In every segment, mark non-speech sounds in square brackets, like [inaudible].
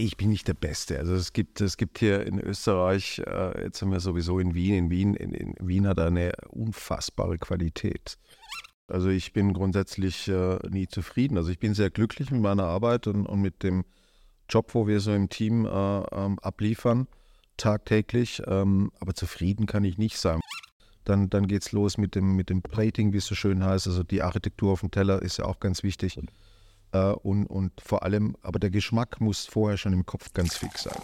Ich bin nicht der Beste. Also es gibt, es gibt hier in Österreich, äh, jetzt haben wir sowieso in Wien, in Wien, in, in Wien hat eine unfassbare Qualität. Also ich bin grundsätzlich äh, nie zufrieden. Also ich bin sehr glücklich mit meiner Arbeit und, und mit dem Job, wo wir so im Team äh, ähm, abliefern, tagtäglich. Ähm, aber zufrieden kann ich nicht sein. Dann, dann geht es los mit dem, mit dem Plating, wie es so schön heißt. Also die Architektur auf dem Teller ist ja auch ganz wichtig. Äh, und, und vor allem, aber der Geschmack muss vorher schon im Kopf ganz fix sein.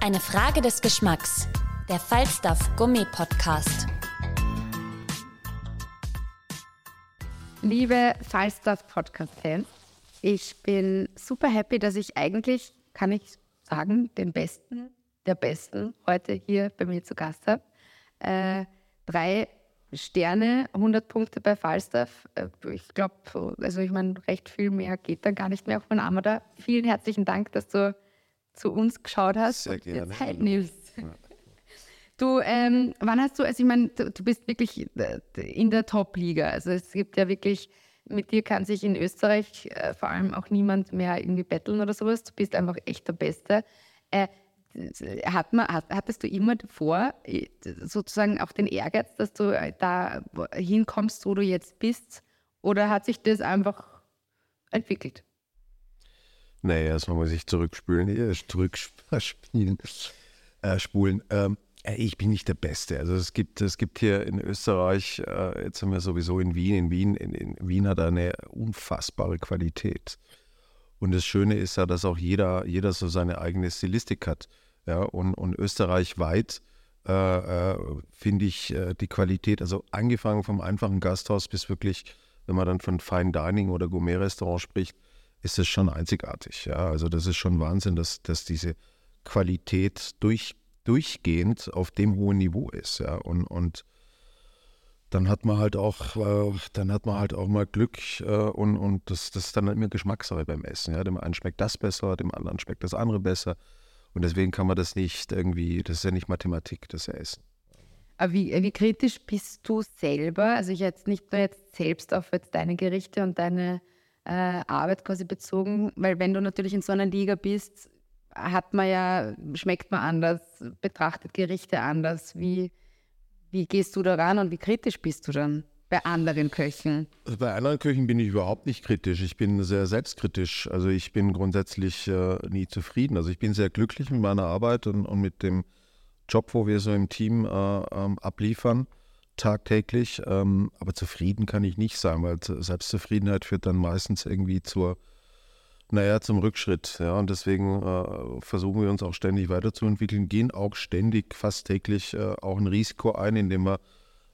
Eine Frage des Geschmacks. Der Falstaff Gummi Podcast. Liebe Falstaff Podcast-Fans, ich bin super happy, dass ich eigentlich, kann ich sagen, den Besten der Besten heute hier bei mir zu Gast habe. Äh, drei Sterne, 100 Punkte bei Falstaff. Äh, ich glaube, also ich meine, recht viel mehr geht dann gar nicht mehr auf meinen Arm. Da vielen herzlichen Dank, dass du zu uns geschaut hast Sehr und dir gerne. Zeit nimmst. [laughs] Du, ähm, wann hast du, also ich meine, du, du bist wirklich äh, in der Top-Liga. Also es gibt ja wirklich, mit dir kann sich in Österreich äh, vor allem auch niemand mehr irgendwie betteln oder sowas. Du bist einfach echt der Beste. Äh, hat man, hat, hattest du immer vor, äh, sozusagen auch den Ehrgeiz, dass du äh, da hinkommst, wo du jetzt bist? Oder hat sich das einfach entwickelt? Nee, erstmal muss ich zurückspülen, hier, zurückspielen, äh, spulen. Ähm, äh, ich bin nicht der Beste. Also es gibt, es gibt hier in Österreich, äh, jetzt haben wir sowieso in Wien, in Wien, in, in Wien hat eine unfassbare Qualität. Und das Schöne ist ja, dass auch jeder, jeder so seine eigene Stilistik hat. Ja, und, und österreichweit äh, äh, finde ich äh, die Qualität, also angefangen vom einfachen Gasthaus bis wirklich, wenn man dann von Fine Dining oder Gourmet-Restaurant spricht, ist es schon einzigartig. Ja, also das ist schon Wahnsinn, dass, dass diese Qualität durch, durchgehend auf dem hohen Niveau ist. Ja, und, und dann hat man halt auch, äh, dann hat man halt auch mal Glück äh, und, und das, das ist dann immer Geschmackssache beim Essen. Ja, dem einen schmeckt das besser, dem anderen schmeckt das andere besser. Und deswegen kann man das nicht irgendwie, das ist ja nicht Mathematik, das ist ja Essen. Aber wie, wie kritisch bist du selber? Also ich jetzt nicht nur jetzt selbst auf jetzt deine Gerichte und deine äh, Arbeit quasi bezogen, weil wenn du natürlich in so einer Liga bist, hat man ja, schmeckt man anders, betrachtet Gerichte anders. Wie, wie gehst du da ran und wie kritisch bist du dann bei anderen Köchen? Also bei anderen Köchen bin ich überhaupt nicht kritisch. Ich bin sehr selbstkritisch. Also ich bin grundsätzlich äh, nie zufrieden. Also ich bin sehr glücklich mit meiner Arbeit und, und mit dem Job, wo wir so im Team äh, ähm, abliefern, tagtäglich. Ähm, aber zufrieden kann ich nicht sein, weil Selbstzufriedenheit führt dann meistens irgendwie zur, naja, zum Rückschritt. Ja, und deswegen äh, versuchen wir uns auch ständig weiterzuentwickeln, gehen auch ständig, fast täglich äh, auch ein Risiko ein, indem wir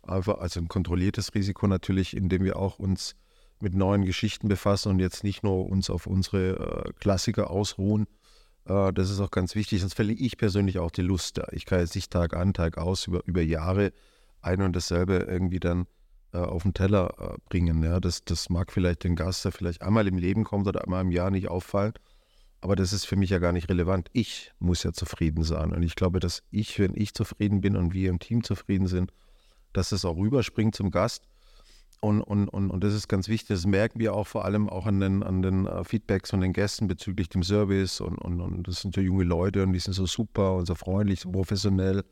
einfach, also ein kontrolliertes Risiko natürlich, indem wir auch uns mit neuen Geschichten befassen und jetzt nicht nur uns auf unsere äh, Klassiker ausruhen. Äh, das ist auch ganz wichtig, sonst verliere ich persönlich auch die Lust. Ich kann jetzt nicht Tag an, Tag aus über, über Jahre ein und dasselbe irgendwie dann äh, auf den Teller äh, bringen. Ja, das, das mag vielleicht den Gast, der vielleicht einmal im Leben kommt oder einmal im Jahr nicht auffallen, aber das ist für mich ja gar nicht relevant. Ich muss ja zufrieden sein und ich glaube, dass ich, wenn ich zufrieden bin und wir im Team zufrieden sind, dass es auch rüberspringt zum Gast. Und, und, und, und das ist ganz wichtig. Das merken wir auch vor allem auch an den, an den äh, Feedbacks von den Gästen bezüglich dem Service. Und, und, und das sind so junge Leute und die sind so super und so freundlich, so professionell.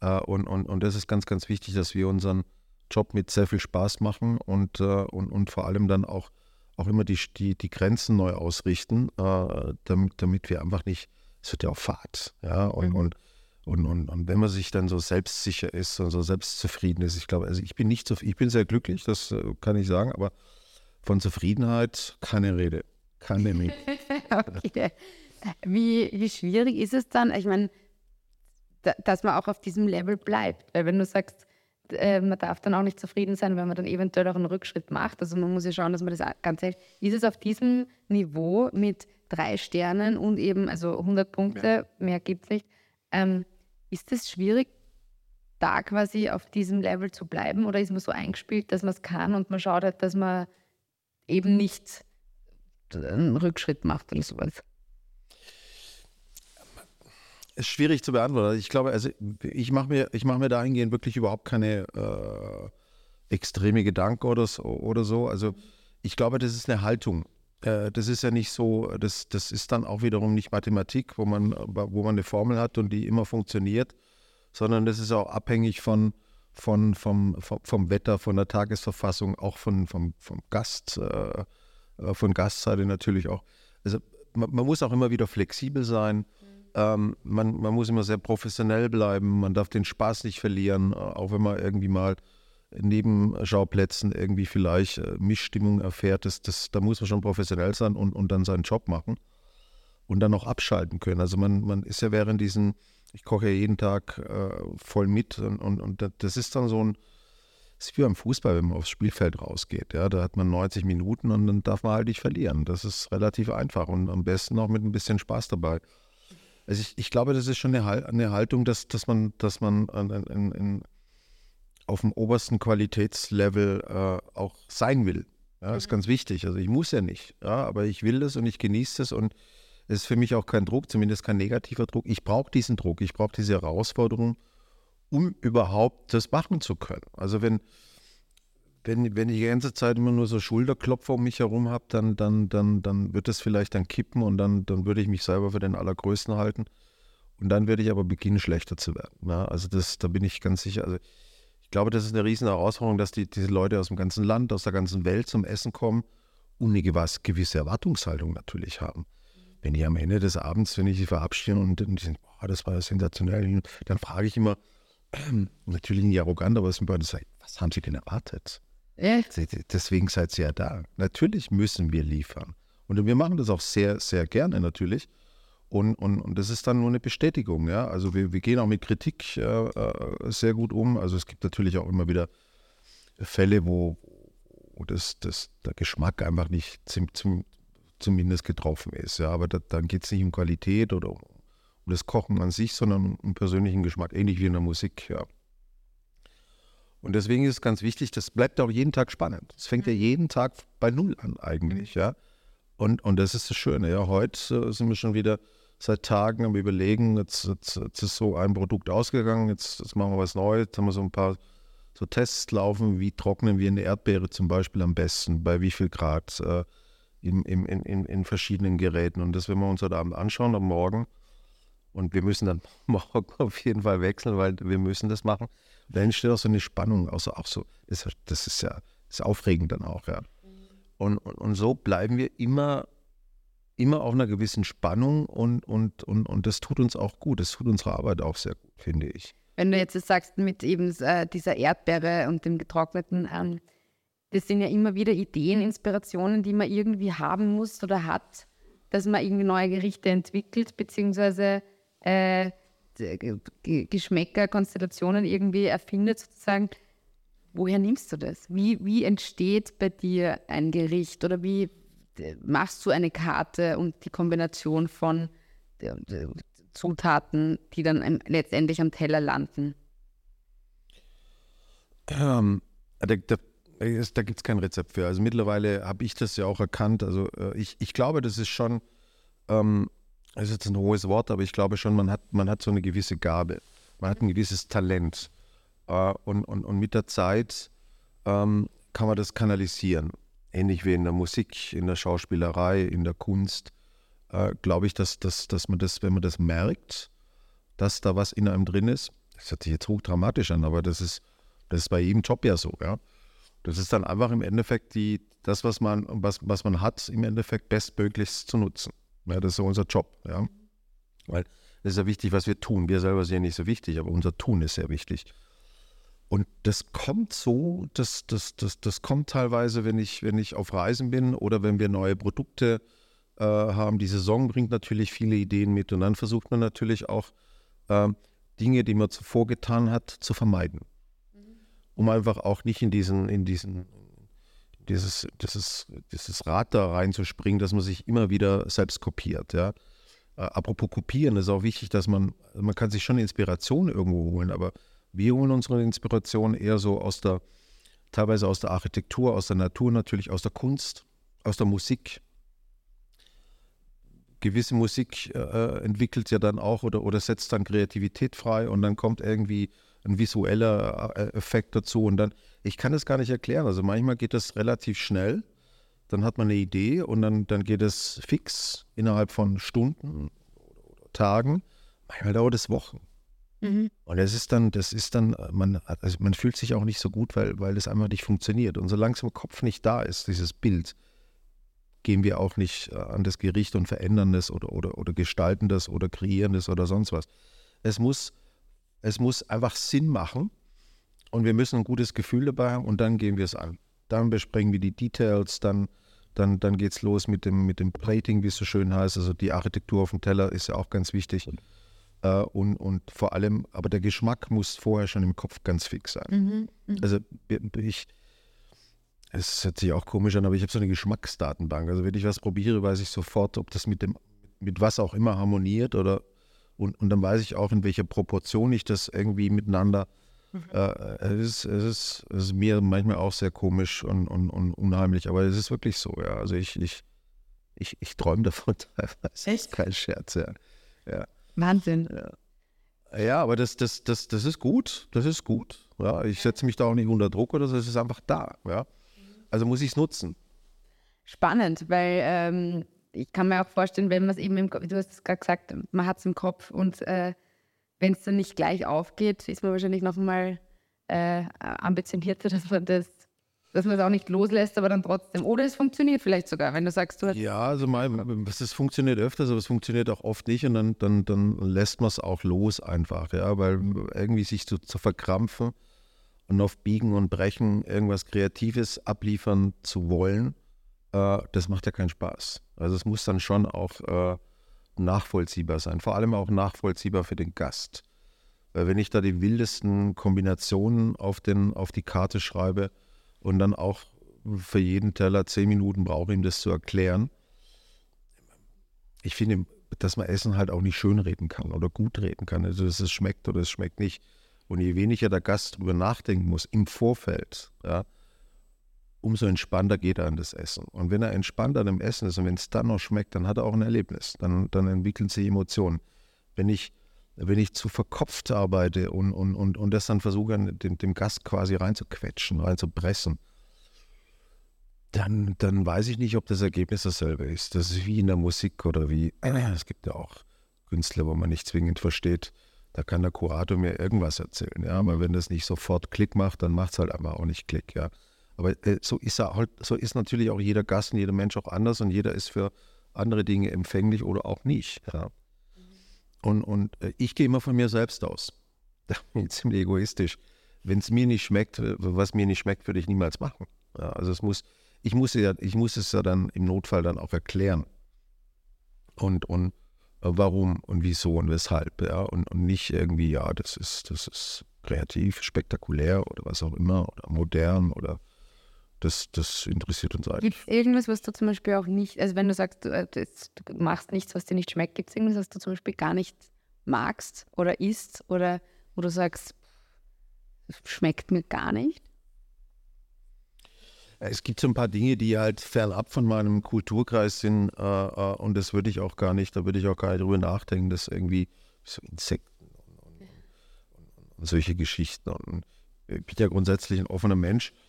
Äh, und, und, und das ist ganz, ganz wichtig, dass wir unseren Job mit sehr viel Spaß machen und, äh, und, und vor allem dann auch, auch immer die, die, die Grenzen neu ausrichten, damit, damit wir einfach nicht, es wird ja auch Fahrt. Ja, und, und und, und, und wenn man sich dann so selbstsicher ist und so selbstzufrieden ist, ich glaube, also ich bin nicht so, ich bin sehr glücklich, das äh, kann ich sagen, aber von Zufriedenheit keine Rede. Keine Rede. [laughs] okay. Wie, wie schwierig ist es dann? Ich meine, da, dass man auch auf diesem Level bleibt. Weil wenn du sagst, äh, man darf dann auch nicht zufrieden sein, wenn man dann eventuell auch einen Rückschritt macht. Also man muss ja schauen, dass man das Ganze hält. Ist es auf diesem Niveau mit drei Sternen und eben also 100 Punkte, ja. mehr gibt es nicht, ähm, ist es schwierig, da quasi auf diesem Level zu bleiben oder ist man so eingespielt, dass man es kann und man schaut halt, dass man eben nicht einen Rückschritt macht oder sowas? ist schwierig zu beantworten. Ich glaube, also ich mache mir, ich mir dahingehend wirklich überhaupt keine äh, extreme Gedanken oder so. Also ich glaube, das ist eine Haltung. Äh, das ist ja nicht so, das, das ist dann auch wiederum nicht Mathematik, wo man, wo man eine Formel hat und die immer funktioniert, sondern das ist auch abhängig von, von, vom, vom, vom Wetter, von der Tagesverfassung, auch von, vom, vom Gast, äh, äh von Gastseite natürlich auch. Also man, man muss auch immer wieder flexibel sein. Ähm, man, man muss immer sehr professionell bleiben, man darf den Spaß nicht verlieren, äh, auch wenn man irgendwie mal neben Schauplätzen irgendwie vielleicht äh, Mischstimmung erfährt. Das, das, da muss man schon professionell sein und, und dann seinen Job machen und dann auch abschalten können. Also man, man ist ja während diesen, ich koche ja jeden Tag äh, voll mit und, und, und das ist dann so ein, das ist wie beim Fußball, wenn man aufs Spielfeld rausgeht. Ja, da hat man 90 Minuten und dann darf man halt nicht verlieren. Das ist relativ einfach und am besten auch mit ein bisschen Spaß dabei. Also ich, ich glaube, das ist schon eine, eine Haltung, dass, dass man, dass man in, in, in, auf dem obersten Qualitätslevel äh, auch sein will. Ja, das ist mhm. ganz wichtig. Also ich muss ja nicht, ja, aber ich will das und ich genieße es und es ist für mich auch kein Druck, zumindest kein negativer Druck. Ich brauche diesen Druck, ich brauche diese Herausforderung, um überhaupt das machen zu können. Also wenn, wenn, wenn ich die ganze Zeit immer nur so Schulterklopfer um mich herum habe, dann, dann, dann, dann wird das vielleicht dann kippen und dann, dann würde ich mich selber für den Allergrößten halten. Und dann werde ich aber beginnen, schlechter zu werden. Ja, also das, da bin ich ganz sicher. Also ich glaube, das ist eine riesen Herausforderung, dass die, diese Leute aus dem ganzen Land, aus der ganzen Welt zum Essen kommen und eine gewisse Erwartungshaltung natürlich haben. Wenn die am Ende des Abends, wenn ich sie verabschiede und die sind, boah, das war ja sensationell, dann frage ich immer, äh, natürlich nicht arrogant, aber es sind beide, was haben sie denn erwartet? Ja. Deswegen seid ihr ja da. Natürlich müssen wir liefern. Und wir machen das auch sehr, sehr gerne natürlich. Und, und, und das ist dann nur eine Bestätigung. Ja? Also wir, wir gehen auch mit Kritik äh, äh sehr gut um. Also es gibt natürlich auch immer wieder Fälle, wo, wo das, das, der Geschmack einfach nicht zum, zum, zumindest getroffen ist. Ja? Aber da, dann geht es nicht um Qualität oder um, um das Kochen an sich, sondern um persönlichen Geschmack, ähnlich wie in der Musik. Ja. Und deswegen ist es ganz wichtig, das bleibt auch jeden Tag spannend. Es fängt ja mhm. jeden Tag bei Null an eigentlich, mhm. ja. Und, und das ist das Schöne, ja. Heute sind wir schon wieder seit Tagen am Überlegen, jetzt, jetzt, jetzt ist so ein Produkt ausgegangen, jetzt, jetzt machen wir was Neues, jetzt haben wir so ein paar so Tests laufen, wie trocknen wir eine Erdbeere zum Beispiel am besten, bei wie viel Grad äh, in, in, in, in verschiedenen Geräten. Und das werden wir uns heute Abend anschauen, am Morgen. Und wir müssen dann [laughs] morgen auf jeden Fall wechseln, weil wir müssen das machen da entsteht auch so eine Spannung, also auch so, das, das ist ja ist aufregend dann auch, ja. Und, und, und, so bleiben wir immer, immer auf einer gewissen Spannung und, und, und, und das tut uns auch gut, das tut unsere Arbeit auch sehr gut, finde ich. Wenn du jetzt sagst, mit eben äh, dieser Erdbeere und dem getrockneten, ähm, das sind ja immer wieder Ideen, Inspirationen, die man irgendwie haben muss oder hat, dass man irgendwie neue Gerichte entwickelt, beziehungsweise äh, Geschmäcker, Konstellationen irgendwie erfindet, sozusagen. Woher nimmst du das? Wie, wie entsteht bei dir ein Gericht oder wie machst du eine Karte und die Kombination von Zutaten, die dann letztendlich am Teller landen? Ähm, da, da, da gibt es kein Rezept für. Also mittlerweile habe ich das ja auch erkannt. Also äh, ich, ich glaube, das ist schon ähm, das ist jetzt ein hohes Wort, aber ich glaube schon, man hat, man hat so eine gewisse Gabe. Man hat ein gewisses Talent. Äh, und, und, und mit der Zeit ähm, kann man das kanalisieren. Ähnlich wie in der Musik, in der Schauspielerei, in der Kunst. Äh, glaube ich, dass, dass, dass man das, wenn man das merkt, dass da was in einem drin ist, das hört sich jetzt hochdramatisch an, aber das ist, das ist bei jedem Job ja so, ja. Das ist dann einfach im Endeffekt die, das, was man, was, was man hat, im Endeffekt bestmöglichst zu nutzen. Ja, das ist so unser Job. Ja. Weil es ist ja wichtig, was wir tun. Wir selber sind ja nicht so wichtig, aber unser Tun ist sehr wichtig. Und das kommt so, das, das, das, das kommt teilweise, wenn ich, wenn ich auf Reisen bin oder wenn wir neue Produkte äh, haben. Die Saison bringt natürlich viele Ideen mit und dann versucht man natürlich auch, äh, Dinge, die man zuvor getan hat, zu vermeiden. Um einfach auch nicht in diesen, in diesen, dieses, dieses, dieses Rad da reinzuspringen, dass man sich immer wieder selbst kopiert. Ja. Äh, apropos kopieren, ist auch wichtig, dass man, man kann sich schon Inspiration irgendwo holen, aber wir holen unsere Inspiration eher so aus der, teilweise aus der Architektur, aus der Natur natürlich, aus der Kunst, aus der Musik. Gewisse Musik äh, entwickelt ja dann auch oder, oder setzt dann Kreativität frei und dann kommt irgendwie ein visueller äh, Effekt dazu und dann, ich kann das gar nicht erklären. Also manchmal geht das relativ schnell, dann hat man eine Idee und dann, dann geht es fix innerhalb von Stunden oder Tagen. Manchmal dauert es Wochen. Mhm. Und das ist dann, das ist dann, man, also man fühlt sich auch nicht so gut, weil, weil das einfach nicht funktioniert. Und solange es im Kopf nicht da ist, dieses Bild, gehen wir auch nicht äh, an das Gericht und verändern das oder, oder, oder gestalten das oder kreieren das oder sonst was. Es muss, es muss einfach Sinn machen und wir müssen ein gutes Gefühl dabei haben und dann gehen wir es an. Dann besprechen wir die Details, dann, dann, dann geht es los mit dem, mit dem Plating, wie es so schön heißt. Also die Architektur auf dem Teller ist ja auch ganz wichtig. Äh, und, und vor allem, aber der Geschmack muss vorher schon im Kopf ganz fix sein. Mhm, mh. Also ich, es hört sich auch komisch an, aber ich habe so eine Geschmacksdatenbank. Also wenn ich was probiere, weiß ich sofort, ob das mit dem, mit was auch immer harmoniert oder und, und dann weiß ich auch, in welcher Proportion ich das irgendwie miteinander. Mhm. Äh, es, ist, es, ist, es ist mir manchmal auch sehr komisch und, und, und unheimlich, aber es ist wirklich so, ja. Also ich, ich, ich, ich träume davon [laughs] teilweise. Ist kein Scherz, ja. ja. Wahnsinn. Ja. ja, aber das, das, das, das ist gut. Das ist gut. Ja, ich setze mich da auch nicht unter Druck oder so, es ist einfach da. Ja. Also muss ich es nutzen. Spannend, weil ähm, ich kann mir auch vorstellen, wenn man es eben im Kopf, du hast es gerade gesagt, man hat es im Kopf und äh, wenn es dann nicht gleich aufgeht, ist man wahrscheinlich noch mal äh, ambitionierter, [laughs] dass man das dass man es auch nicht loslässt, aber dann trotzdem. Oder es funktioniert vielleicht sogar, wenn du sagst, du hast. Ja, also mein, es funktioniert öfters, aber es funktioniert auch oft nicht und dann, dann, dann lässt man es auch los einfach, ja, weil irgendwie sich zu, zu verkrampfen und auf Biegen und Brechen irgendwas Kreatives abliefern zu wollen, äh, das macht ja keinen Spaß. Also es muss dann schon auch äh, nachvollziehbar sein, vor allem auch nachvollziehbar für den Gast. Weil wenn ich da die wildesten Kombinationen auf, den, auf die Karte schreibe, und dann auch für jeden Teller zehn Minuten brauche, ihm das zu erklären. Ich finde, dass man Essen halt auch nicht schön reden kann oder gut reden kann. Also, dass es schmeckt oder es schmeckt nicht. Und je weniger der Gast darüber nachdenken muss im Vorfeld, ja, umso entspannter geht er an das Essen. Und wenn er entspannt an dem Essen ist und wenn es dann noch schmeckt, dann hat er auch ein Erlebnis. Dann, dann entwickeln sich Emotionen. Wenn ich, wenn ich zu verkopft arbeite und, und, und, und das dann versuche, dem, dem Gast quasi reinzuquetschen, reinzupressen, dann, dann weiß ich nicht, ob das Ergebnis dasselbe ist. Das ist wie in der Musik oder wie, [clears throat] es gibt ja auch Künstler, wo man nicht zwingend versteht, da kann der Kurator mir irgendwas erzählen, ja, aber wenn das nicht sofort Klick macht, dann macht es halt einfach auch nicht Klick, ja. Aber äh, so ist er halt, so ist natürlich auch jeder Gast und jeder Mensch auch anders und jeder ist für andere Dinge empfänglich oder auch nicht, ja. Und, und äh, ich gehe immer von mir selbst aus. [laughs] Da bin ich ziemlich egoistisch. Wenn es mir nicht schmeckt, was mir nicht schmeckt, würde ich niemals machen. Ja, also es muss, ich muss, ja, ich muss es ja dann im Notfall dann auch erklären. Und, und äh, warum und wieso und weshalb. Ja? Und, und nicht irgendwie, ja, das ist, das ist kreativ, spektakulär oder was auch immer oder modern oder das, das interessiert uns eigentlich. Gibt es irgendwas, was du zum Beispiel auch nicht, also wenn du sagst, du, äh, du machst nichts, was dir nicht schmeckt, gibt es irgendwas, was du zum Beispiel gar nicht magst oder isst oder wo du sagst, schmeckt mir gar nicht? Es gibt so ein paar Dinge, die halt fernab von meinem Kulturkreis sind äh, äh, und das würde ich auch gar nicht, da würde ich auch gar nicht drüber nachdenken, dass irgendwie so Insekten und, und, und, und solche Geschichten. Und ich bin ja grundsätzlich ein offener Mensch äh,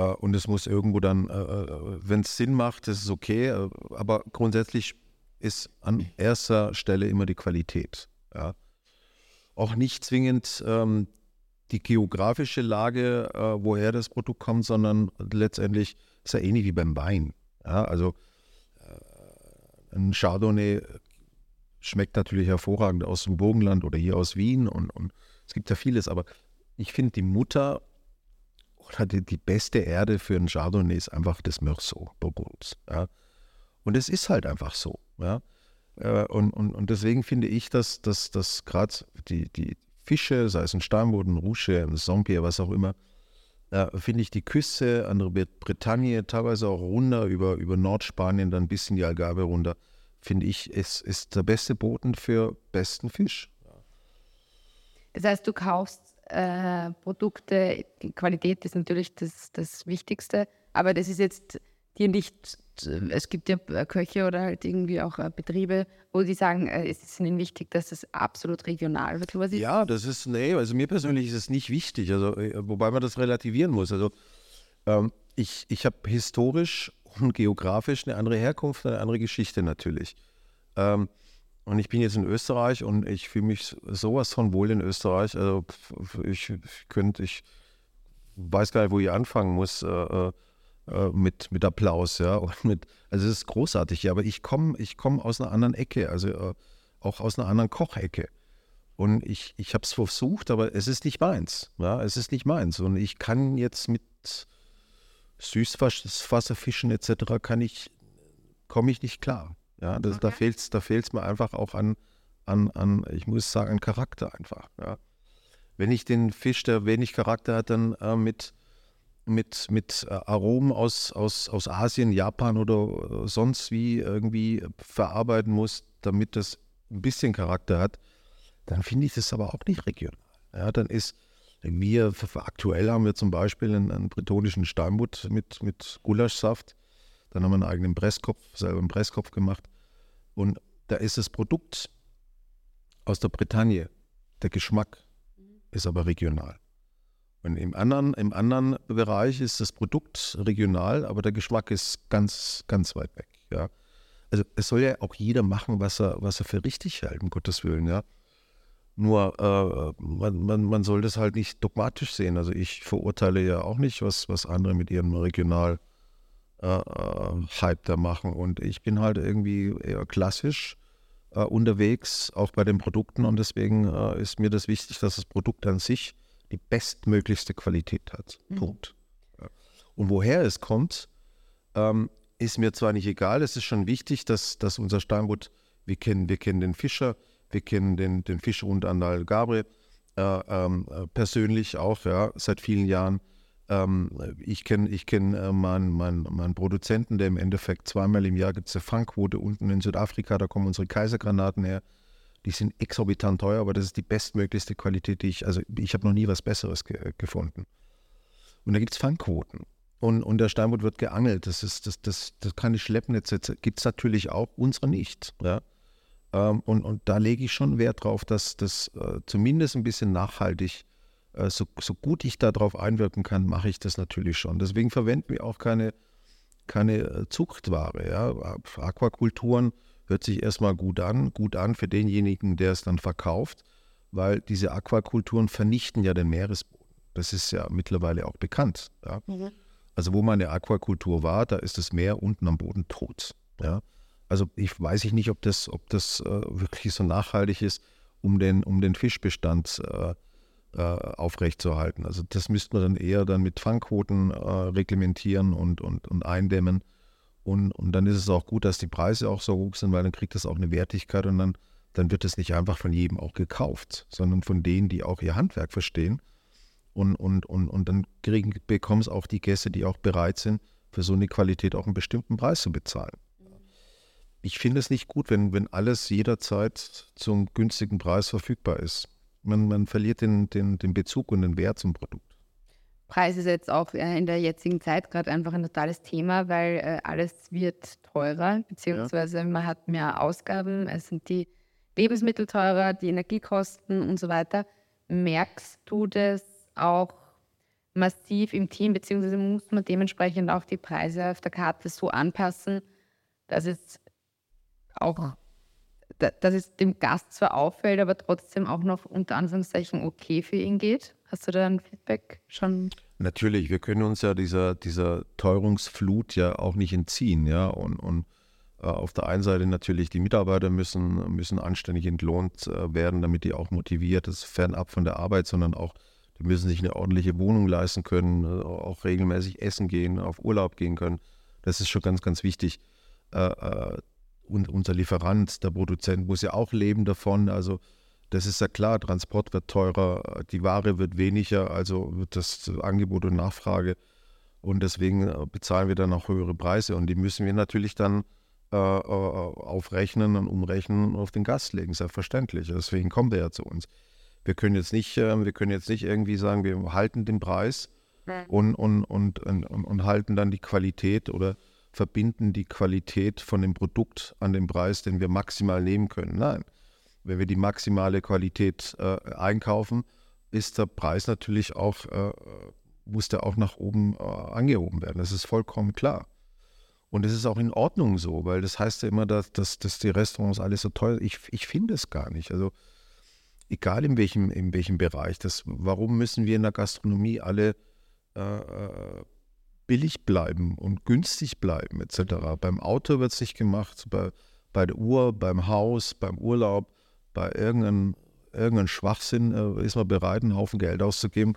und es muss irgendwo dann, äh, äh wenn es Sinn macht, das ist okay, äh, aber grundsätzlich ist an erster Stelle immer die Qualität. Ja. Auch nicht zwingend ähm, die geografische Lage, äh, woher das Produkt kommt, sondern letztendlich ist ja ähnlich wie beim Wein. Ja, also äh, ein Chardonnay schmeckt natürlich hervorragend aus dem Burgenland oder hier aus Wien und, und es gibt ja vieles, aber ich finde die Mutter oder die, die, beste Erde für ein Chardonnay ist einfach das Meursault Burgunds. Ja. Und es ist halt einfach so. Ja. Äh, und, und, und deswegen finde ich, dass, dass, dass gerade die, die Fische, sei es ein Steinboden, ein Rouge, ein Sompier, was auch immer, äh, finde ich die Küste an der Bretagne, teilweise auch runter über, über Nordspanien, dann bis in die Algarve runter, finde ich, ist, ist der beste Boden für besten Fisch. Das heißt, du kaufst äh, Produkte, Qualität ist natürlich das, das Wichtigste, aber das ist jetzt dir nicht, es gibt ja Köche oder halt irgendwie auch äh, Betriebe, wo die sagen, äh, es ist ihnen wichtig, dass es absolut regional wird. Was ja, das ist, nee, also mir persönlich ist es nicht wichtig, also wobei man das relativieren muss. Also ähm, ich, ich habe historisch und geografisch eine andere Herkunft, eine andere Geschichte natürlich. Ähm, und ich bin jetzt in Österreich und ich fühle mich sowas von wohl in Österreich. Also ich, könnte, ich weiß gar nicht, wo ich anfangen muss äh, äh, äh mit, mit Applaus, ja. [laughs] Und mit, also es ist großartig, ja, aber ich komme ich komm aus einer anderen Ecke, also äh, auch aus einer anderen Kochecke. Und ich, ich habe es versucht, aber es ist nicht meins. Ja, es ist nicht meins. Und ich kann jetzt mit Süßwasserfischen etc. kann ich, komme ich nicht klar. Ja, das, okay. da fehlt es da fehlt's mir einfach auch an, an, an, ich muss sagen, an Charakter einfach. Ja. Wenn ich den Fisch, der wenig Charakter hat, dann äh, mit, mit, mit äh, Aromen aus, aus, aus Asien, Japan oder äh, sonst wie irgendwie verarbeiten muss, damit das ein bisschen Charakter hat, dann finde ich das aber auch nicht regional. Ja, dann ist wir, aktuell haben wir zum Beispiel einen, einen bretonischen Steinbutt mit, mit Gulaschsaft dann haben wir einen eigenen Presskopf, selber einen Presskopf gemacht. Und da ist das Produkt aus der Bretagne, der Geschmack ist aber regional. Und im anderen, im anderen Bereich ist das Produkt regional, aber der Geschmack ist ganz, ganz weit weg. Ja. Also es soll ja auch jeder machen, was er, was er für richtig hält, um Gottes Willen, ja. Nur äh, man, man, man soll das halt nicht dogmatisch sehen. Also ich verurteile ja auch nicht, was, was andere mit ihrem regional Hype da machen. Und ich bin halt irgendwie eher klassisch äh, unterwegs, auch bei den Produkten. Und deswegen äh, ist mir das wichtig, dass das Produkt an sich die bestmöglichste Qualität hat. Mhm. Punkt. Ja. Und woher es kommt, ähm, ist mir zwar nicht egal, es ist schon wichtig, dass, dass unser Steinbutt, wir kennen, wir kennen den Fischer, wir kennen den, den Fischer und Andal Gabriel äh, ähm, äh, persönlich auch, ja, seit vielen Jahren. Ähm, ich kenne ich kenn, äh, meinen mein, mein Produzenten, der im Endeffekt zweimal im Jahr gibt es eine Fangquote unten in Südafrika, da kommen unsere Kaisergranaten her. Die sind exorbitant teuer, aber das ist die bestmöglichste Qualität, die ich, also ich habe noch nie was Besseres ge gefunden. Und da gibt es Fangquoten. Und, und der Steinbutt wird geangelt. Das ist das, das, das keine Schleppnetze gibt es natürlich auch, unsere nicht. Ja? Ähm, und, und da lege ich schon Wert drauf, dass das äh, zumindest ein bisschen nachhaltig äh, so, so gut ich darauf einwirken kann, mache ich das natürlich schon. Deswegen verwenden wir auch keine, keine äh, Zuchtware. Ja. Aquakulturen hört sich erstmal gut an, gut an für denjenigen, der es dann verkauft, weil diese Aquakulturen vernichten ja den Meeresboden. Das ist ja mittlerweile auch bekannt. Ja. Mhm. Also wo meine Aquakultur war, da ist das Meer unten am Boden tot. Ja. Also ich weiß ich nicht, ob das, ob das äh, wirklich so nachhaltig ist, um den, um den Fischbestand äh, äh, aufrechtzuerhalten. Also das müsste man dann eher dann mit Fangquoten äh, reglementieren und, und, und eindämmen. Und, und dann ist es auch gut, dass die Preise auch so hoch sind, weil dann kriegt das auch eine Wertigkeit und dann, dann wird es nicht einfach von jedem auch gekauft, sondern von denen, die auch ihr Handwerk verstehen. Und, und, und, und dann kriegen, bekommen es auch die Gäste, die auch bereit sind, für so eine Qualität auch einen bestimmten Preis zu bezahlen. Ich finde es nicht gut, wenn, wenn alles jederzeit zum günstigen Preis verfügbar ist. Man, man verliert den, den, den Bezug und den Wert zum Produkt. Preis ist jetzt auch äh, in der jetzigen Zeit gerade einfach ein totales Thema, weil äh, alles wird teurer, beziehungsweise ja. man hat mehr Ausgaben, es sind die Lebensmittel teurer, die Energiekosten und so weiter. Merkst du das auch massiv im Team, beziehungsweise muss man dementsprechend auch die Preise auf der Karte so anpassen, dass es auch dass es dem Gast zwar auffällt, aber trotzdem auch noch unter Anführungszeichen okay für ihn geht? Hast du da ein Feedback schon? Natürlich, wir können uns ja dieser, dieser Teuerungsflut ja auch nicht entziehen, ja. Und, und äh, auf der einen Seite natürlich, die Mitarbeiter müssen, müssen anständig entlohnt äh, werden, damit die auch motiviert ist, fernab von der Arbeit, sondern auch, die müssen sich eine ordentliche Wohnung leisten können, äh, auch regelmäßig essen gehen, auf Urlaub gehen können. Das ist schon ganz, ganz wichtig. Und unser Lieferant, der Produzent, muss ja auch leben davon. Also Das ist ja klar, Transport wird teurer, die Ware wird weniger, also wird das Angebot und Nachfrage und deswegen äh, bezahlen wir dann auch höhere Preise und die müssen wir natürlich dann äh, äh, aufrechnen und umrechnen und auf den Gast legen, selbstverständlich. Deswegen kommt er ja zu uns. Wir können jetzt nicht, äh, wir können jetzt nicht irgendwie sagen, wir halten den Preis und, und, und, und, und halten dann die Qualität oder verbinden die Qualität von dem Produkt an den Preis, den wir maximal nehmen können. Nein, wenn wir die maximale Qualität äh, einkaufen, ist der Preis natürlich auch, äh, muss der auch nach oben äh, angehoben werden. Das ist vollkommen klar. Und es ist auch in Ordnung so, weil das heißt ja immer, dass, dass, dass die Restaurants alles so teuer sind. Ich, ich finde es gar nicht. Also egal in welchem, in welchem Bereich. Das, warum müssen wir in der Gastronomie alle äh, äh billig bleiben und günstig bleiben etc. Beim Auto wird es nicht gemacht, bei, bei der Uhr, beim Haus, beim Urlaub, bei irgendeinem, irgendeinem Schwachsinn äh, ist man bereit, einen Haufen Geld auszugeben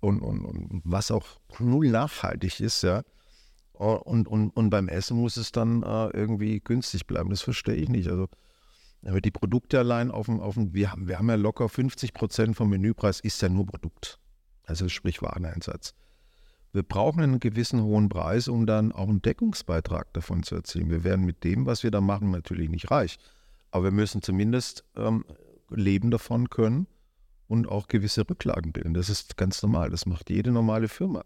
und, und, und was auch null nachhaltig ist, ja. Und, und, und beim Essen muss es dann äh, irgendwie günstig bleiben. Das verstehe ich nicht. Also die Produkte allein auf dem, auf dem wir, haben, wir haben ja locker 50 Prozent vom Menüpreis ist ja nur Produkt. Also sprich Wareneinsatz. Wir brauchen einen gewissen hohen Preis, um dann auch einen Deckungsbeitrag davon zu erzielen. Wir werden mit dem, was wir da machen, natürlich nicht reich. Aber wir müssen zumindest ähm, leben davon können und auch gewisse Rücklagen bilden. Das ist ganz normal. Das macht jede normale Firma.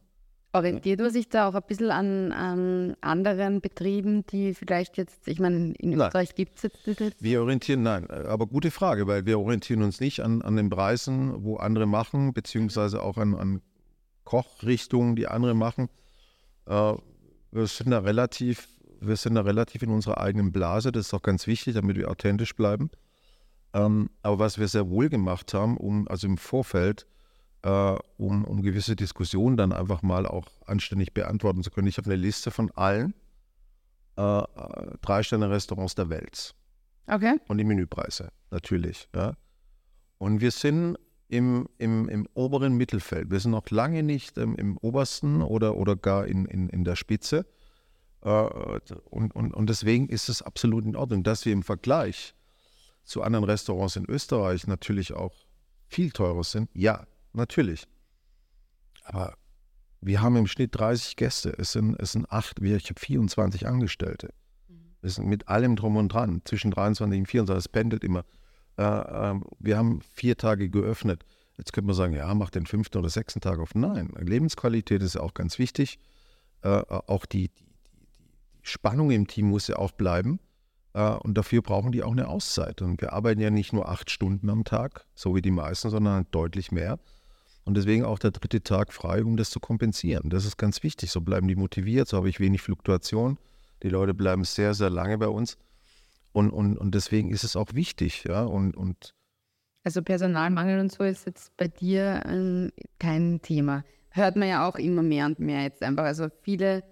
Orientiert man sich da auch ein bisschen an, an anderen Betrieben, die vielleicht jetzt, ich meine, in Österreich gibt es jetzt jetzt? Wir orientieren, nein, aber gute Frage, weil wir orientieren uns nicht an, an den Preisen, wo andere machen, beziehungsweise auch an, an Kochrichtungen, die andere machen. Äh, wir sind da relativ, wir sind da relativ in unserer eigenen Blase. Das ist auch ganz wichtig, damit wir authentisch bleiben. Ähm, aber was wir sehr wohl gemacht haben, um, also im Vorfeld, äh, um, um gewisse Diskussionen dann einfach mal auch anständig beantworten zu können. Ich habe eine Liste von allen äh, Drei-Sterne-Restaurants der Welt. Okay. Und die Menüpreise, natürlich. Ja. Und wir sind im, im, im oberen Mittelfeld. Wir sind noch lange nicht ähm, im obersten oder, oder gar in, in, in der Spitze. Äh, und, und, und deswegen ist es absolut in Ordnung, dass wir im Vergleich zu anderen Restaurants in Österreich natürlich auch viel teurer sind. Ja, natürlich. Aber wir haben im Schnitt 30 Gäste. Es sind, es sind acht, ich habe 24 Angestellte. Mhm. Wir sind mit allem drum und dran, zwischen 23 und 24, es pendelt immer. Äh, äh, wir haben vier Tage geöffnet. Jetzt könnte man sagen, ja, mach den fünften oder sechsten Tag auf. Nein, Lebensqualität ist auch ganz wichtig. Äh, auch die, die, die, Spannung im Team muss ja auch bleiben. Äh, und dafür brauchen die auch eine Auszeit. Und wir arbeiten ja nicht nur acht Stunden am Tag, so wie die meisten, sondern deutlich mehr. Und deswegen auch der dritte Tag frei, um das zu kompensieren. Das ist ganz wichtig. So bleiben die motiviert, so habe ich wenig Fluktuation. Die Leute bleiben sehr, sehr lange bei uns. Und, und, und deswegen ist es auch wichtig, ja. Und, und also Personalmangel und so ist jetzt bei dir ähm, kein Thema. Hört man ja auch immer mehr und mehr jetzt einfach. Also viele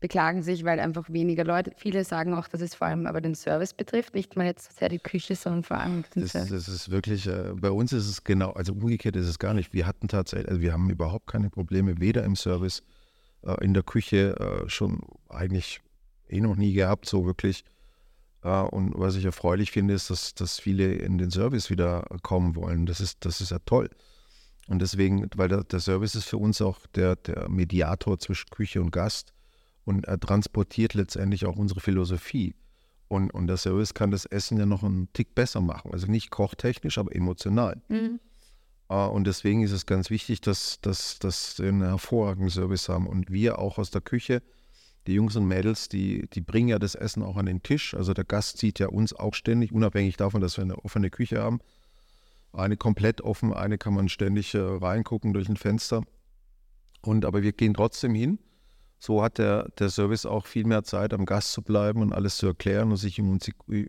beklagen sich, weil einfach weniger Leute, viele sagen auch, dass es vor allem aber den Service betrifft, nicht mal jetzt sehr die Küche, sondern vor allem den das, Service. Das ist wirklich, äh, bei uns ist es genau, also umgekehrt ist es gar nicht. Wir hatten tatsächlich, also wir haben überhaupt keine Probleme, weder im Service, äh, in der Küche äh, schon eigentlich eh noch nie gehabt, so wirklich. Und was ich erfreulich finde, ist, dass, dass viele in den Service wieder kommen wollen. Das ist, das ist ja toll. Und deswegen, weil der, der Service ist für uns auch der, der Mediator zwischen Küche und Gast und er transportiert letztendlich auch unsere Philosophie. Und, und der Service kann das Essen ja noch einen Tick besser machen. Also nicht kochtechnisch, aber emotional. Mhm. Uh, und deswegen ist es ganz wichtig, dass, dass, dass wir einen hervorragenden Service haben und wir auch aus der Küche die Jungs und Mädels, die, die bringen ja das Essen auch an den Tisch. Also der Gast sieht ja uns auch ständig, unabhängig davon, dass wir eine offene Küche haben. Eine komplett offen, eine kann man ständig äh, reingucken durch ein Fenster. Und aber wir gehen trotzdem hin. So hat der, der Service auch viel mehr Zeit, am Gast zu bleiben und alles zu erklären und sich um,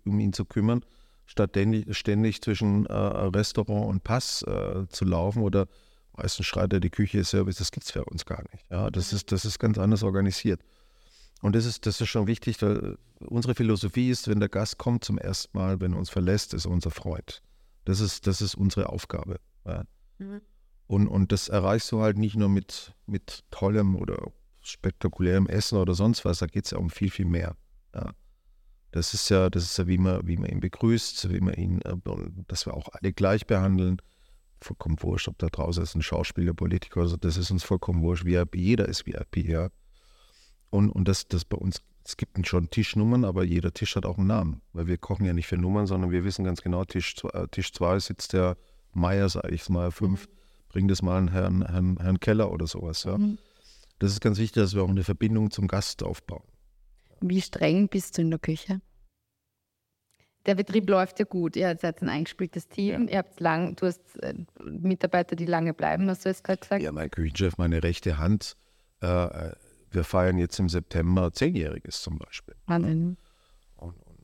um ihn zu kümmern, statt ständig, ständig zwischen äh, Restaurant und Pass äh, zu laufen oder meistens schreit er die Küche Service. Das gibt es für uns gar nicht. Ja, das, ist, das ist ganz anders organisiert. Und das ist, das ist schon wichtig, weil unsere Philosophie ist, wenn der Gast kommt zum ersten Mal, wenn er uns verlässt, ist er unser Freund. Das ist, das ist unsere Aufgabe. Ja. Mhm. Und, und das erreichst du halt nicht nur mit, mit tollem oder spektakulärem Essen oder sonst was, da geht es ja um viel, viel mehr. Ja. Das ist ja, das ist ja, wie man, wie man ihn begrüßt, wie man ihn, äh, dass wir auch alle gleich behandeln. Vollkommen wurscht, ob da draußen ist ein Schauspieler, Politiker, also das ist uns vollkommen wurscht. VIP, jeder ist VIP, ja. Und, und das, das bei uns, es gibt schon Tischnummern, aber jeder Tisch hat auch einen Namen. Weil wir kochen ja nicht für Nummern, sondern wir wissen ganz genau, Tisch 2 äh, Tisch zwei sitzt der Meier, sage ich mal, fünf, mhm. bringt es mal einen Herrn, Herrn, Herrn Keller oder sowas, ja. Mhm. Das ist ganz wichtig, dass wir auch eine Verbindung zum Gast aufbauen. Wie streng bist du in der Küche? Der Betrieb läuft ja gut. Ihr seid ein eingespieltes Team. Ja. Ihr habt lang, du hast äh, Mitarbeiter, die lange bleiben, hast du jetzt gerade gesagt? Ja, mein Küchenchef, meine rechte Hand. Äh, äh wir feiern jetzt im September Zehnjähriges zum Beispiel. Wahnsinn. Und, und,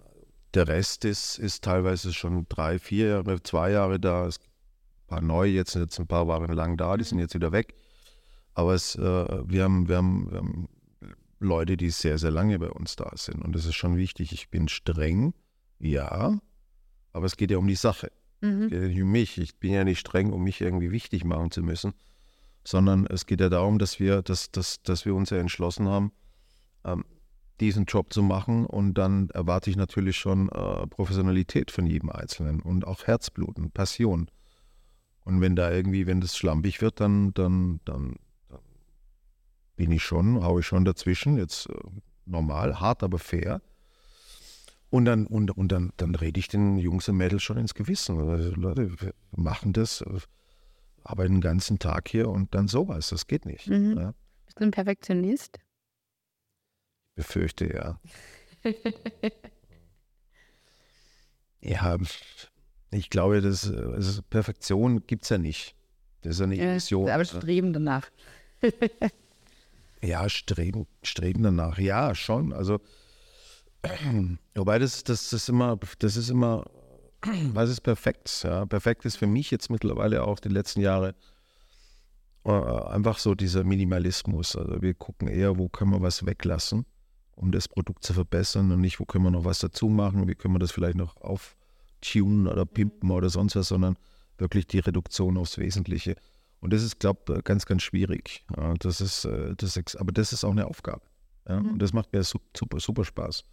der Rest ist, ist teilweise schon drei, vier Jahre, zwei Jahre da. Es ein paar neue, jetzt sind jetzt ein paar Waren lang da, die sind jetzt wieder weg. Aber es, äh, wir, haben, wir, haben, wir haben Leute, die sehr, sehr lange bei uns da sind. Und das ist schon wichtig. Ich bin streng, ja, aber es geht ja um die Sache. Mhm. Es geht ja nicht um mich. Ich bin ja nicht streng, um mich irgendwie wichtig machen zu müssen, sondern es geht ja darum, dass wir, dass, dass, dass wir uns ja entschlossen haben, ähm, diesen Job zu machen. Und dann erwarte ich natürlich schon äh, Professionalität von jedem Einzelnen und auch Herzblut und Passion. Und wenn da irgendwie, wenn das schlampig wird, dann, dann, dann bin ich schon, haue ich schon dazwischen, jetzt äh, normal, hart, aber fair. Und dann, und, und dann, dann rede ich den Jungs und Mädels schon ins Gewissen. Also, Leute, wir machen das, arbeiten den ganzen Tag hier und dann sowas. Das geht nicht. Mhm. Ja. Bist du ein Perfektionist? Ich befürchte ja. [laughs] ja, ich glaube, das, also Perfektion gibt es ja nicht. Das ist ja eine Illusion. Ja, aber streben danach. Ja, streben, streben danach. Ja, schon. Also, [clears throat] wobei das, das, das immer, das ist immer, was ist perfekt? Ja, perfekt ist für mich jetzt mittlerweile auch die letzten Jahre äh, einfach so dieser Minimalismus. Also wir gucken eher, wo können wir was weglassen, um das Produkt zu verbessern und nicht, wo können wir noch was dazu machen, wie können wir das vielleicht noch auftunen oder pimpen oder sonst was, sondern wirklich die Reduktion aufs Wesentliche. Und das ist, glaube ich, ganz, ganz schwierig. Ja, das ist, äh, das ist, aber das ist auch eine Aufgabe. Ja? Mhm. Und das macht mir super, super Spaß.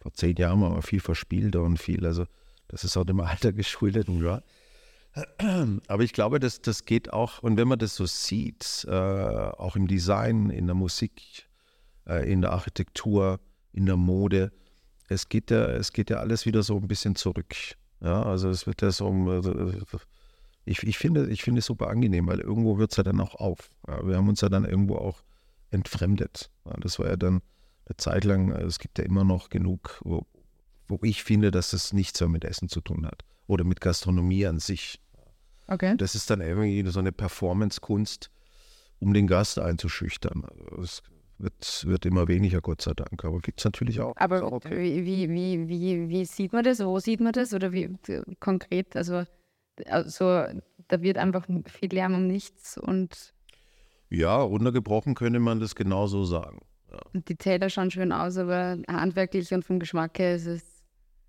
Vor zehn Jahren haben wir viel verspielter und viel, also das ist auch dem Alter geschuldet. Ja. [clears throat] Aber ich glaube, das, das geht auch, und wenn man das so sieht, äh, auch im Design, in der Musik, äh, in der Architektur, in der Mode, es geht ja, es geht ja alles wieder so ein bisschen zurück. Ja, also es wird ja so äh, ich, ich, finde, ich finde es super angenehm, weil irgendwo hört es ja dann auch auf. Ja, wir haben uns ja dann irgendwo auch entfremdet. Ja, das war ja dann eine Zeit lang, es gibt ja immer noch genug, wo, ich finde, dass es nichts mehr mit Essen zu tun hat oder mit Gastronomie an sich. Okay. Das ist dann irgendwie so eine Performance-Kunst, um den Gast einzuschüchtern. Es wird, wird immer weniger, Gott sei Dank, aber gibt es natürlich auch. Aber okay. wie, wie, wie, wie sieht man das? Wo sieht man das? Oder wie konkret? Also also da wird einfach viel Lärm um nichts und. Ja, runtergebrochen könnte man das genauso sagen. Ja. Die Teller schauen schön aus, aber handwerklich und vom Geschmack her ist es.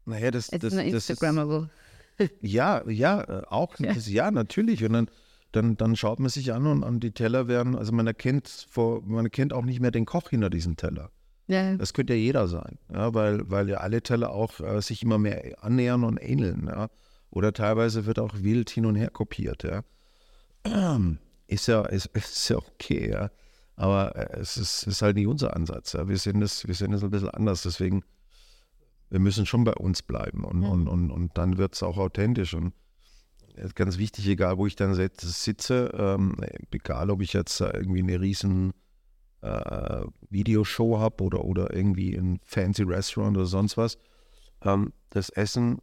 Naja, das, das, das, Instagrammable. Ist, [laughs] ja, ja, äh, auch. Ja. Das, ja, natürlich. Und dann, dann, dann schaut man sich an und, und die Teller werden, also man erkennt vor, man erkennt auch nicht mehr den Koch hinter diesem Teller. Ja. Das könnte ja jeder sein, ja, weil, weil ja alle Teller auch äh, sich immer mehr annähern und ähneln. Ja. Oder teilweise wird auch wild hin und her kopiert, ja. [clears throat] Ist ja, ist, ist ja okay, ja. Aber äh, es ist, ist halt nicht unser Ansatz. Ja. Wir sehen das, wir sehen das ein bisschen anders. Deswegen, wir müssen schon bei uns bleiben und, ja. und, und, und dann wird es auch authentisch. Und ganz wichtig, egal wo ich dann sitze, ähm, egal ob ich jetzt irgendwie eine riesen äh, Videoshow habe oder, oder irgendwie ein fancy Restaurant oder sonst was, ähm, das Essen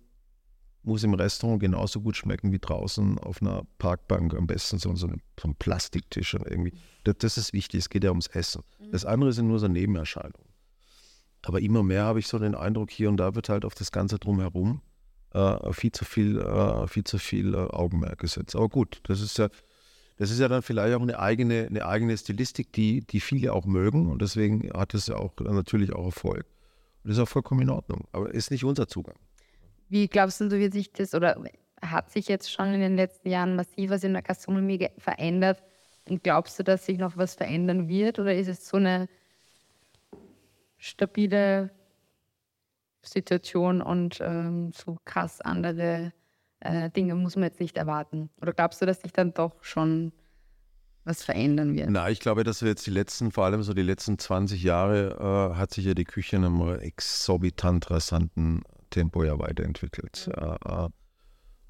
muss im Restaurant genauso gut schmecken wie draußen auf einer Parkbank, am besten so, so, so ein Plastiktisch irgendwie. Das, das, ist wichtig, es geht ja ums Essen. Mhm. Das andere sind nur so Nebenerscheinungen. Aber immer mehr habe ich so den Eindruck, hier und da wird halt auf das Ganze drumherum äh, viel zu viel, äh, viel zu viel äh, Augenmerk gesetzt. Aber gut, das ist ja, das ist ja dann vielleicht auch eine eigene, eine eigene Stilistik, die, die viele auch mögen und deswegen hat es ja auch natürlich auch Erfolg. Und das ist auch vollkommen in Ordnung, aber ist nicht unser Zugang. Wie glaubst du, wie sich das oder hat sich jetzt schon in den letzten Jahren massiv was in der Gastronomie verändert? Und glaubst du, dass sich noch was verändern wird oder ist es so eine stabile Situation und ähm, so krass andere äh, Dinge muss man jetzt nicht erwarten. Oder glaubst du, dass sich dann doch schon was verändern wird? Na, ich glaube, dass wir jetzt die letzten, vor allem so die letzten 20 Jahre, äh, hat sich ja die Küche in einem exorbitant rasanten Tempo ja weiterentwickelt. Äh,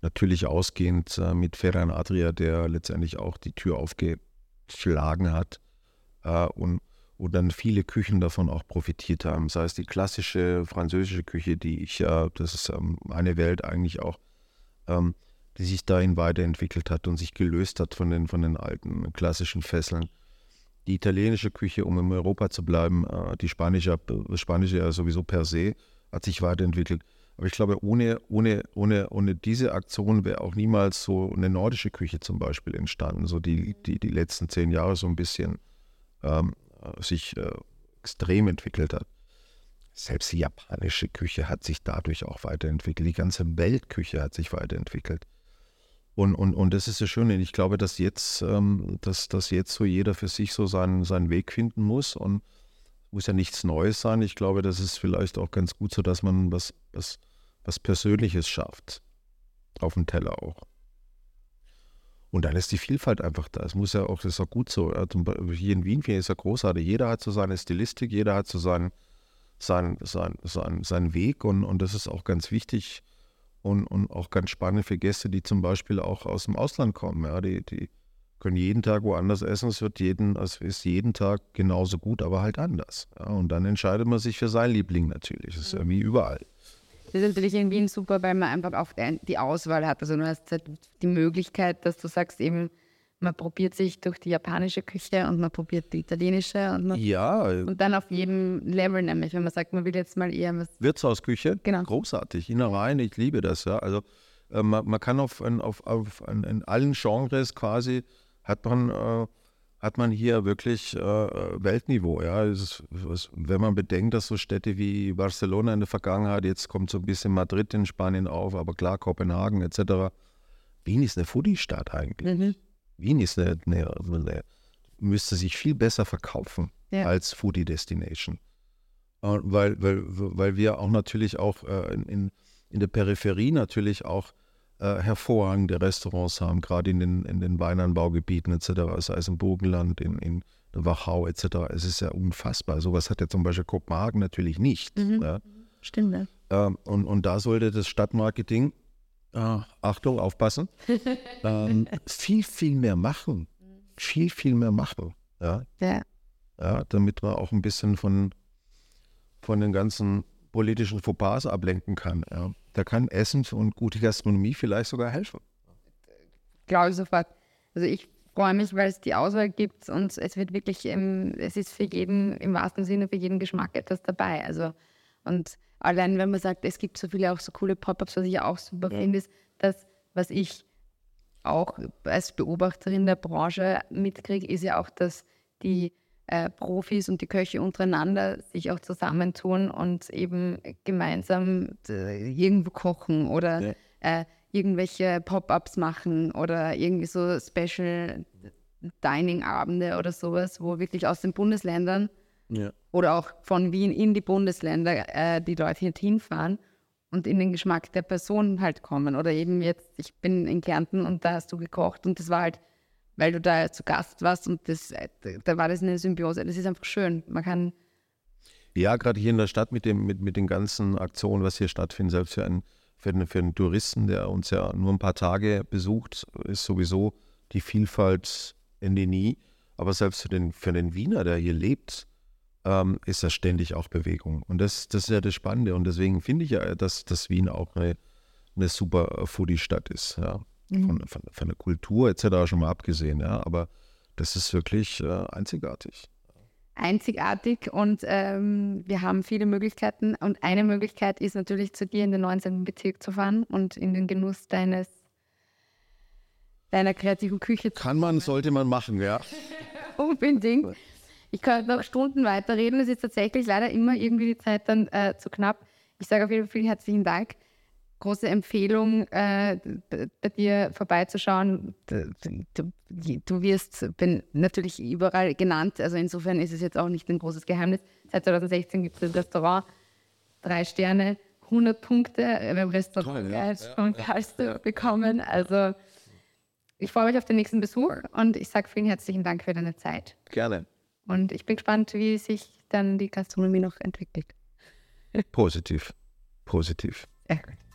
natürlich ausgehend äh, mit Ferran Adria, der letztendlich auch die Tür aufgeschlagen hat äh, und, und dann viele Küchen davon auch profitiert haben. Sei es die klassische französische Küche, die ich, äh, das ist ähm, eine Welt eigentlich auch, ähm, die sich dahin weiterentwickelt hat und sich gelöst hat von den, von den alten klassischen Fesseln. Die italienische Küche, um in Europa zu bleiben, äh, die spanische, spanische ja sowieso per se, hat sich weiterentwickelt. Aber ich glaube, ohne, ohne, ohne, ohne diese Aktion wäre auch niemals so eine nordische Küche zum Beispiel entstanden, so die, die, die letzten zehn Jahre so ein bisschen ähm, sich äh, extrem entwickelt hat. Selbst die japanische Küche hat sich dadurch auch weiterentwickelt. Die ganze Weltküche hat sich weiterentwickelt. Und, und, und das ist das Schöne. Ich glaube, dass jetzt, ähm, dass, dass jetzt so jeder für sich so seinen, seinen Weg finden muss. Und muss ja nichts Neues sein. Ich glaube, das ist vielleicht auch ganz gut so, dass man was, was, was Persönliches schafft. Auf dem Teller auch. Und dann ist die Vielfalt einfach da. Es muss ja auch, das ist auch gut so. Hier in Wien ich es ja großartig. Jeder hat so seine Stilistik, jeder hat so seinen, seinen, seinen, seinen, seinen Weg und, und das ist auch ganz wichtig und, und auch ganz spannend für Gäste, die zum Beispiel auch aus dem Ausland kommen. Ja, die, die können jeden Tag woanders essen. Es wird jeden, es ist jeden Tag genauso gut, aber halt anders. Ja, und dann entscheidet man sich für sein Liebling natürlich. Das ist ja wie überall. Das ist natürlich in Wien super, weil man einfach auch die Auswahl hat. Also du hast halt die Möglichkeit, dass du sagst eben, man probiert sich durch die japanische Küche und man probiert die italienische und, man, ja. und dann auf jedem Level nämlich, wenn man sagt, man will jetzt mal eher was. Wirtshausküche, genau. großartig, Innereien, ich liebe das, ja. Also äh, man, man, kann auf, auf, auf, in allen Genres quasi hat man, äh, hat man hier wirklich äh, Weltniveau. Ja? Ist, wenn man bedenkt, dass so Städte wie Barcelona in der Vergangenheit, jetzt kommt so ein bisschen Madrid in Spanien auf, aber klar, Kopenhagen etc. Wien ist eine Foodie-Stadt eigentlich. Mhm. Wien ist eine, eine, eine, müsste sich viel besser verkaufen ja. als Foodie-Destination. Weil, weil, weil wir auch natürlich auch äh, in, in der Peripherie natürlich auch äh, hervorragende Restaurants haben, gerade in den, in den Weinanbaugebieten etc., sei es im Burgenland, in, in Wachau etc. Es ist ja unfassbar. Sowas hat ja zum Beispiel Kopenhagen natürlich nicht. Mhm. Ja. Stimmt, ja. Ähm, und, und da sollte das Stadtmarketing, äh, Achtung, aufpassen, [laughs] ähm, viel, viel mehr machen. Viel, viel mehr machen. Ja. ja. ja damit man auch ein bisschen von, von den ganzen politischen Fauxpas ablenken kann. Ja. Da kann Essen und gute Gastronomie vielleicht sogar helfen. Glaube ich sofort. Also ich freue mich, weil es die Auswahl gibt und es wird wirklich, ähm, es ist für jeden, im wahrsten Sinne, für jeden Geschmack etwas dabei. Also und allein wenn man sagt, es gibt so viele auch so coole Pop-ups, was ich auch super ja. finde, ist das, was ich auch als Beobachterin der Branche mitkriege, ist ja auch, dass die äh, Profis und die Köche untereinander sich auch zusammentun und eben gemeinsam äh, irgendwo kochen oder ja. äh, irgendwelche Pop-ups machen oder irgendwie so Special Dining-Abende oder sowas, wo wirklich aus den Bundesländern ja. oder auch von Wien in die Bundesländer äh, die Leute hinfahren und in den Geschmack der Person halt kommen. Oder eben jetzt, ich bin in Kärnten und da hast du gekocht und das war halt weil du da zu Gast warst und das, da war das eine Symbiose. Das ist einfach schön. Man kann. Ja, gerade hier in der Stadt mit, dem, mit, mit den ganzen Aktionen, was hier stattfindet, selbst für einen, für, einen, für einen Touristen, der uns ja nur ein paar Tage besucht, ist sowieso die Vielfalt in die Nie. Aber selbst für den, für den Wiener, der hier lebt, ähm, ist da ständig auch Bewegung. Und das, das ist ja das Spannende. Und deswegen finde ich ja, dass, dass Wien auch eine, eine super Foodie-Stadt ist. Ja mhm. von, von, von, der Kultur etc. schon mal abgesehen, ja, aber das ist wirklich äh, einzigartig. Einzigartig und ähm, wir haben viele Möglichkeiten und eine Möglichkeit ist natürlich zu dir in den 19. Bezirk zu fahren und in den Genuss deines deiner kreativen Küche zu Kann man, sollte man machen, ja. [laughs] Unbedingt. Ich könnte noch Stunden weiterreden. Es ist tatsächlich leider immer irgendwie die Zeit dann äh, zu knapp. Ich sage auf jeden Fall vielen herzlichen Dank große Empfehlung, äh, bei dir vorbeizuschauen. Du, du, wirst bin natürlich überall genannt, also insofern ist es jetzt auch nicht ein großes Geheimnis. Seit 2016 gibt es das Restaurant. drei Sterne, 100 Punkte beim Restaurant Toll, ja. Von Karlsruhe bekommen. Also ich freue mich auf den nächsten Besuch und ich sage vielen herzlichen Dank für deine Zeit. Gerne. Und ich bin gespannt, wie sich dann die Gastronomie noch entwickelt. Positiv. Positiv. Sehr gut.